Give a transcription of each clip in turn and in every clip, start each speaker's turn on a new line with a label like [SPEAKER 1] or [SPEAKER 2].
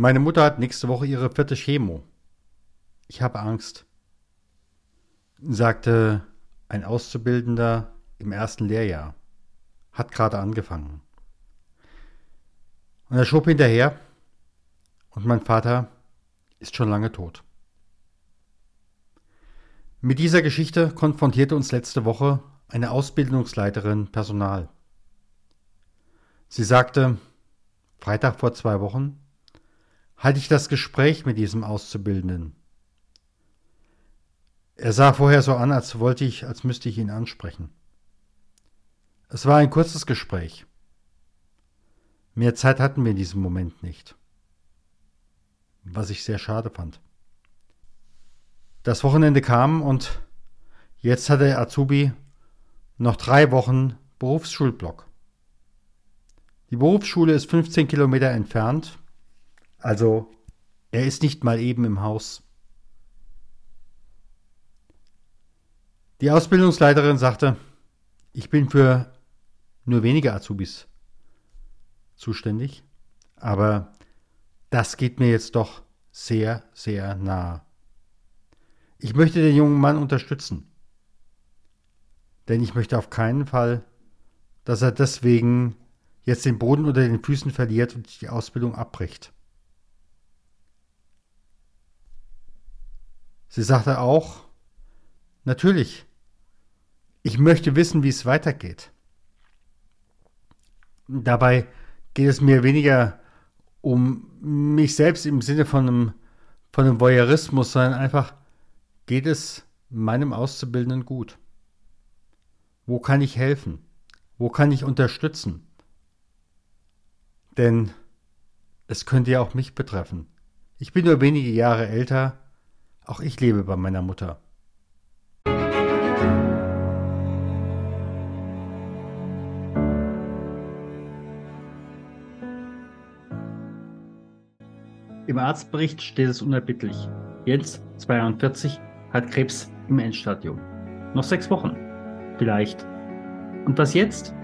[SPEAKER 1] Meine Mutter hat nächste Woche ihre vierte Chemo. Ich habe Angst, sagte ein Auszubildender im ersten Lehrjahr. Hat gerade angefangen. Und er schob hinterher und mein Vater ist schon lange tot. Mit dieser Geschichte konfrontierte uns letzte Woche eine Ausbildungsleiterin Personal. Sie sagte, Freitag vor zwei Wochen hatte ich das Gespräch mit diesem Auszubildenden. Er sah vorher so an, als wollte ich, als müsste ich ihn ansprechen. Es war ein kurzes Gespräch. Mehr Zeit hatten wir in diesem Moment nicht. Was ich sehr schade fand. Das Wochenende kam und jetzt hatte Azubi noch drei Wochen Berufsschulblock. Die Berufsschule ist 15 Kilometer entfernt, also er ist nicht mal eben im Haus. Die Ausbildungsleiterin sagte, ich bin für nur wenige Azubis zuständig, aber das geht mir jetzt doch sehr, sehr nah. Ich möchte den jungen Mann unterstützen, denn ich möchte auf keinen Fall, dass er deswegen jetzt den Boden unter den Füßen verliert und die Ausbildung abbricht. Sie sagte auch, natürlich, ich möchte wissen, wie es weitergeht. Dabei geht es mir weniger um mich selbst im Sinne von einem, von einem Voyeurismus, sondern einfach geht es meinem Auszubildenden gut. Wo kann ich helfen? Wo kann ich unterstützen? Denn es könnte ja auch mich betreffen. Ich bin nur wenige Jahre älter, auch ich lebe bei meiner Mutter. Im Arztbericht steht es unerbittlich. Jens, 42, hat Krebs im Endstadium. Noch sechs Wochen. Vielleicht. Und was jetzt?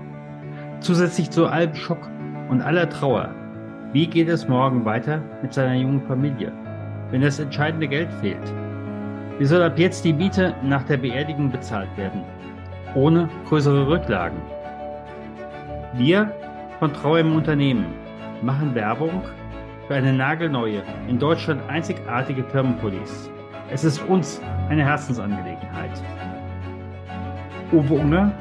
[SPEAKER 1] Zusätzlich zu allem Schock und aller Trauer. Wie geht es morgen weiter mit seiner jungen Familie, wenn das entscheidende Geld fehlt? Wie soll ab jetzt die Miete nach der Beerdigung bezahlt werden? Ohne größere Rücklagen. Wir von Trauer im Unternehmen machen Werbung für eine nagelneue, in Deutschland einzigartige Firmenpolice. Es ist uns eine Herzensangelegenheit. Uwe Unger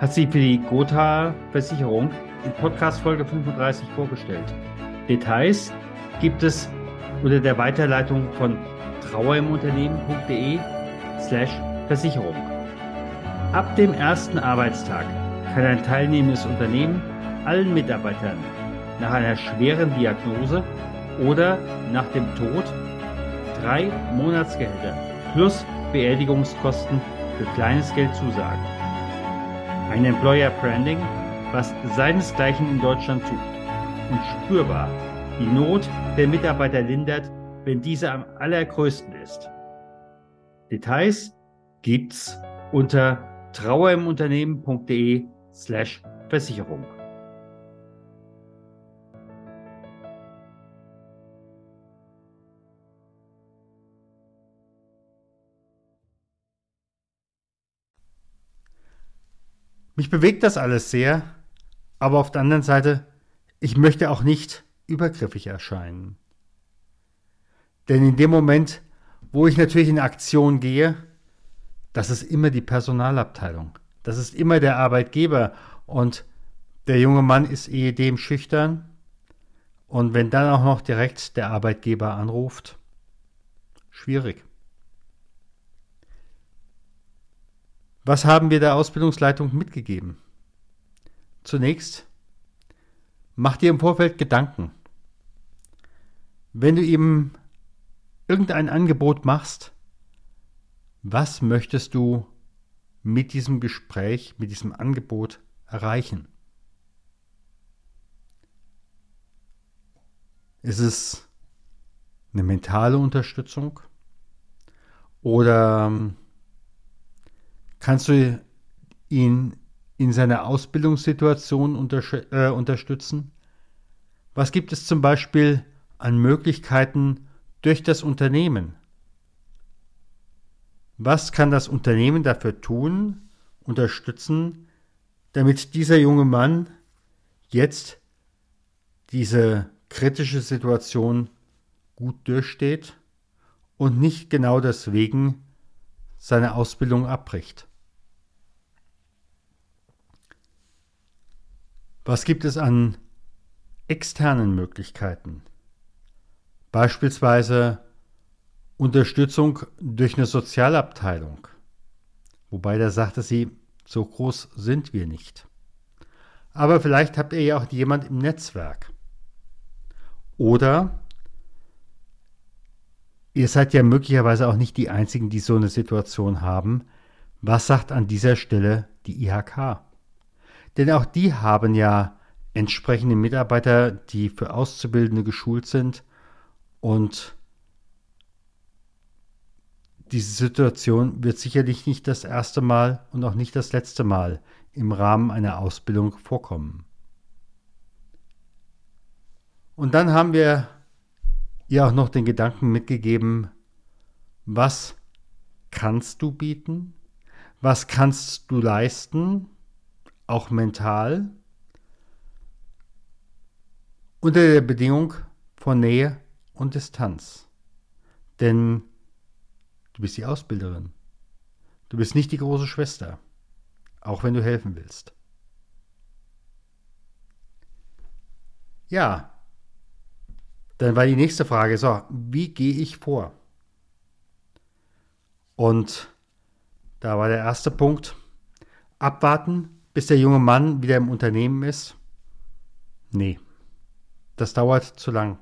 [SPEAKER 1] hat sie für die Gotha Versicherung in Podcast Folge 35 vorgestellt. Details gibt es unter der Weiterleitung von trauerimunternehmen.de slash Versicherung. Ab dem ersten Arbeitstag kann ein teilnehmendes Unternehmen allen Mitarbeitern nach einer schweren Diagnose oder nach dem Tod drei Monatsgehälter plus Beerdigungskosten für kleines Geld zusagen. Ein Employer Branding, was seinesgleichen in Deutschland sucht und spürbar die Not der Mitarbeiter lindert, wenn diese am allergrößten ist. Details gibt's unter trauerimunternehmen.de slash Versicherung. Mich bewegt das alles sehr, aber auf der anderen Seite, ich möchte auch nicht übergriffig erscheinen. Denn in dem Moment, wo ich natürlich in Aktion gehe, das ist immer die Personalabteilung. Das ist immer der Arbeitgeber. Und der junge Mann ist ehedem schüchtern. Und wenn dann auch noch direkt der Arbeitgeber anruft, schwierig. Was haben wir der Ausbildungsleitung mitgegeben? Zunächst, mach dir im Vorfeld Gedanken. Wenn du ihm irgendein Angebot machst, was möchtest du mit diesem Gespräch, mit diesem Angebot erreichen? Ist es eine mentale Unterstützung oder Kannst du ihn in seiner Ausbildungssituation äh, unterstützen? Was gibt es zum Beispiel an Möglichkeiten durch das Unternehmen. Was kann das Unternehmen dafür tun, unterstützen, damit dieser junge Mann jetzt diese kritische Situation gut durchsteht und nicht genau deswegen seine Ausbildung abbricht. Was gibt es an externen Möglichkeiten? Beispielsweise Unterstützung durch eine Sozialabteilung. Wobei da sagte sie, so groß sind wir nicht. Aber vielleicht habt ihr ja auch jemand im Netzwerk. Oder ihr seid ja möglicherweise auch nicht die Einzigen, die so eine Situation haben. Was sagt an dieser Stelle die IHK? Denn auch die haben ja entsprechende Mitarbeiter, die für Auszubildende geschult sind und diese Situation wird sicherlich nicht das erste Mal und auch nicht das letzte Mal im Rahmen einer Ausbildung vorkommen. Und dann haben wir ihr auch noch den Gedanken mitgegeben, was kannst du bieten? Was kannst du leisten? auch mental, unter der Bedingung von Nähe und Distanz. Denn du bist die Ausbilderin. Du bist nicht die große Schwester, auch wenn du helfen willst. Ja, dann war die nächste Frage, so, wie gehe ich vor? Und da war der erste Punkt, abwarten, bis der junge Mann wieder im Unternehmen ist? Nee, das dauert zu lang.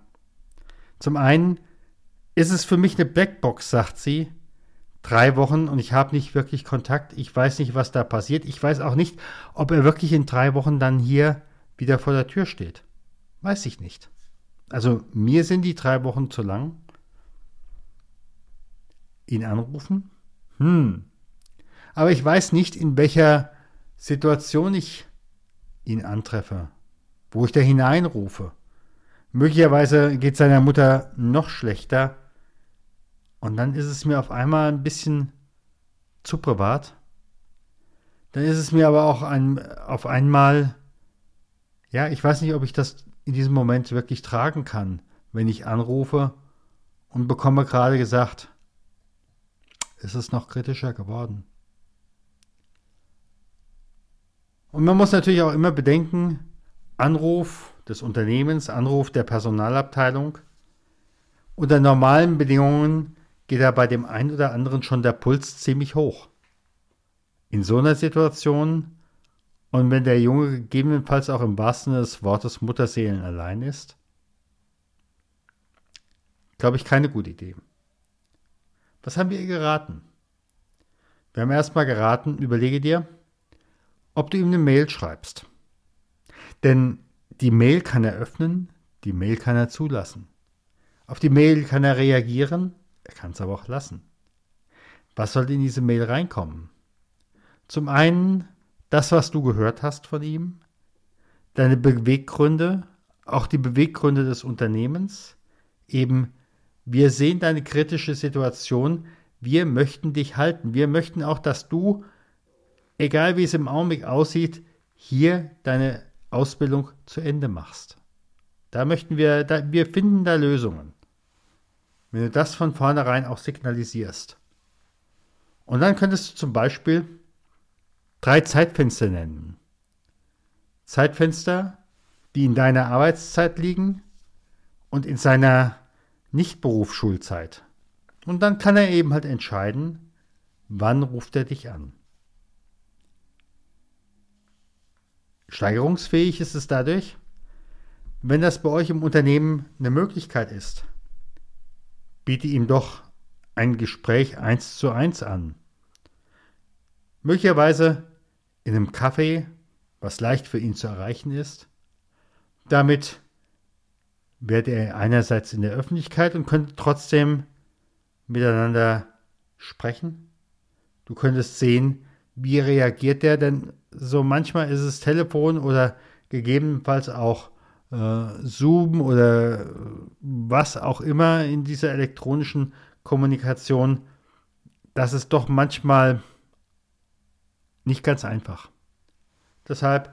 [SPEAKER 1] Zum einen ist es für mich eine Blackbox, sagt sie. Drei Wochen und ich habe nicht wirklich Kontakt. Ich weiß nicht, was da passiert. Ich weiß auch nicht, ob er wirklich in drei Wochen dann hier wieder vor der Tür steht. Weiß ich nicht. Also mir sind die drei Wochen zu lang. Ihn anrufen? Hm. Aber ich weiß nicht, in welcher Situation ich ihn antreffe, wo ich da hineinrufe. Möglicherweise geht seiner Mutter noch schlechter und dann ist es mir auf einmal ein bisschen zu privat. Dann ist es mir aber auch ein, auf einmal, ja, ich weiß nicht, ob ich das in diesem Moment wirklich tragen kann, wenn ich anrufe und bekomme gerade gesagt, es ist noch kritischer geworden. Und man muss natürlich auch immer bedenken, Anruf des Unternehmens, Anruf der Personalabteilung. Unter normalen Bedingungen geht da bei dem einen oder anderen schon der Puls ziemlich hoch. In so einer Situation und wenn der Junge gegebenenfalls auch im wahrsten Sinne des Wortes Mutterseelen allein ist, glaube ich keine gute Idee. Was haben wir ihr geraten? Wir haben erstmal geraten, überlege dir, ob du ihm eine Mail schreibst. Denn die Mail kann er öffnen, die Mail kann er zulassen. Auf die Mail kann er reagieren, er kann es aber auch lassen. Was soll in diese Mail reinkommen? Zum einen das, was du gehört hast von ihm, deine Beweggründe, auch die Beweggründe des Unternehmens, eben wir sehen deine kritische Situation, wir möchten dich halten, wir möchten auch, dass du egal wie es im Augenblick aussieht, hier deine Ausbildung zu Ende machst. Da möchten wir, da, wir finden da Lösungen. Wenn du das von vornherein auch signalisierst. Und dann könntest du zum Beispiel drei Zeitfenster nennen. Zeitfenster, die in deiner Arbeitszeit liegen und in seiner Nicht-Berufsschulzeit. Und dann kann er eben halt entscheiden, wann ruft er dich an. Steigerungsfähig ist es dadurch, wenn das bei euch im Unternehmen eine Möglichkeit ist. Biete ihm doch ein Gespräch eins zu eins an. Möglicherweise in einem Café, was leicht für ihn zu erreichen ist. Damit wäre er einerseits in der Öffentlichkeit und könnte trotzdem miteinander sprechen. Du könntest sehen, wie reagiert er, denn so manchmal ist es Telefon oder gegebenenfalls auch äh, Zoom oder was auch immer in dieser elektronischen Kommunikation, das ist doch manchmal nicht ganz einfach. Deshalb,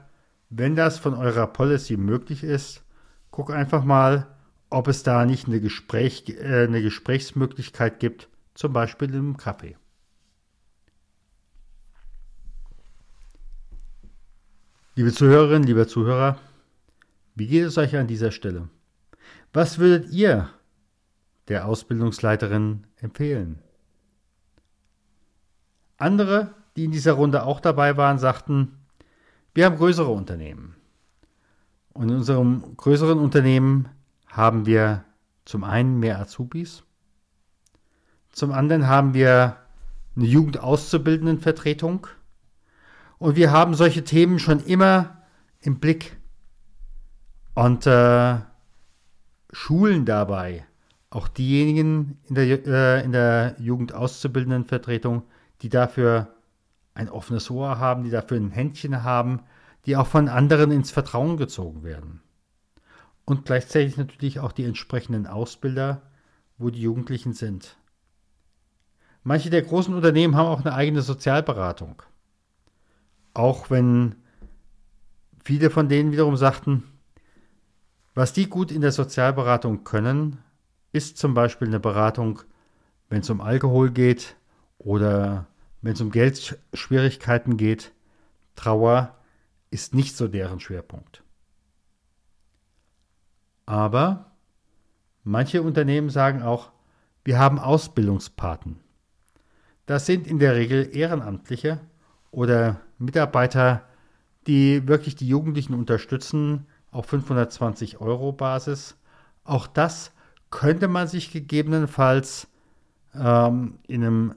[SPEAKER 1] wenn das von eurer Policy möglich ist, guck einfach mal, ob es da nicht eine, Gespräch, äh, eine Gesprächsmöglichkeit gibt, zum Beispiel im Kaffee. Liebe Zuhörerinnen, lieber Zuhörer, wie geht es euch an dieser Stelle? Was würdet ihr der Ausbildungsleiterin empfehlen? Andere, die in dieser Runde auch dabei waren, sagten, wir haben größere Unternehmen. Und in unserem größeren Unternehmen haben wir zum einen mehr Azubis, zum anderen haben wir eine Jugendauszubildendenvertretung und wir haben solche Themen schon immer im Blick und äh, schulen dabei auch diejenigen in der, äh, in der Jugendauszubildendenvertretung, die dafür ein offenes Ohr haben, die dafür ein Händchen haben, die auch von anderen ins Vertrauen gezogen werden. Und gleichzeitig natürlich auch die entsprechenden Ausbilder, wo die Jugendlichen sind. Manche der großen Unternehmen haben auch eine eigene Sozialberatung. Auch wenn viele von denen wiederum sagten, was die gut in der Sozialberatung können, ist zum Beispiel eine Beratung, wenn es um Alkohol geht oder wenn es um Geldschwierigkeiten geht. Trauer ist nicht so deren Schwerpunkt. Aber manche Unternehmen sagen auch, wir haben Ausbildungspaten. Das sind in der Regel Ehrenamtliche oder Mitarbeiter, die wirklich die Jugendlichen unterstützen, auf 520 Euro Basis. Auch das könnte man sich gegebenenfalls ähm, in einem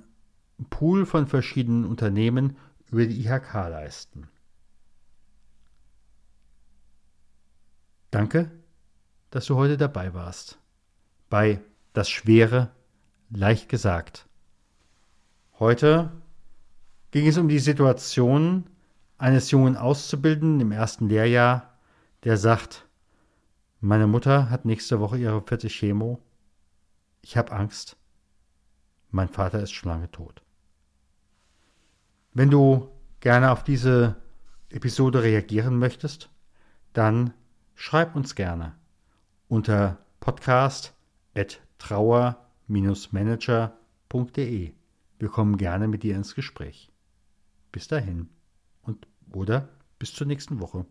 [SPEAKER 1] Pool von verschiedenen Unternehmen über die IHK leisten. Danke, dass du heute dabei warst. Bei Das Schwere leicht gesagt. Heute ging es um die Situation eines jungen Auszubildenden im ersten Lehrjahr, der sagt, meine Mutter hat nächste Woche ihre vierte Chemo. Ich habe Angst. Mein Vater ist schon lange tot. Wenn du gerne auf diese Episode reagieren möchtest, dann schreib uns gerne unter podcast.trauer-manager.de. Wir kommen gerne mit dir ins Gespräch. Bis dahin und oder bis zur nächsten Woche.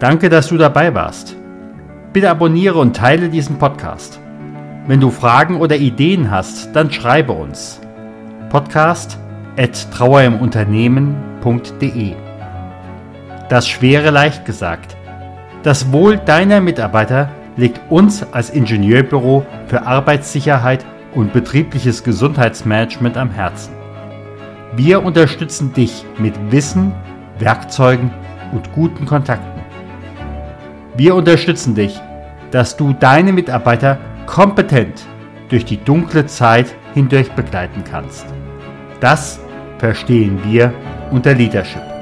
[SPEAKER 1] Danke, dass du dabei warst. Bitte abonniere und teile diesen Podcast. Wenn du Fragen oder Ideen hast, dann schreibe uns. Podcast at trauerimunternehmen.de Das Schwere leicht gesagt. Das Wohl deiner Mitarbeiter liegt uns als Ingenieurbüro für Arbeitssicherheit und betriebliches Gesundheitsmanagement am Herzen. Wir unterstützen dich mit Wissen, Werkzeugen und guten Kontakten. Wir unterstützen dich, dass du deine Mitarbeiter kompetent durch die dunkle Zeit hindurch begleiten kannst. Das verstehen wir unter Leadership.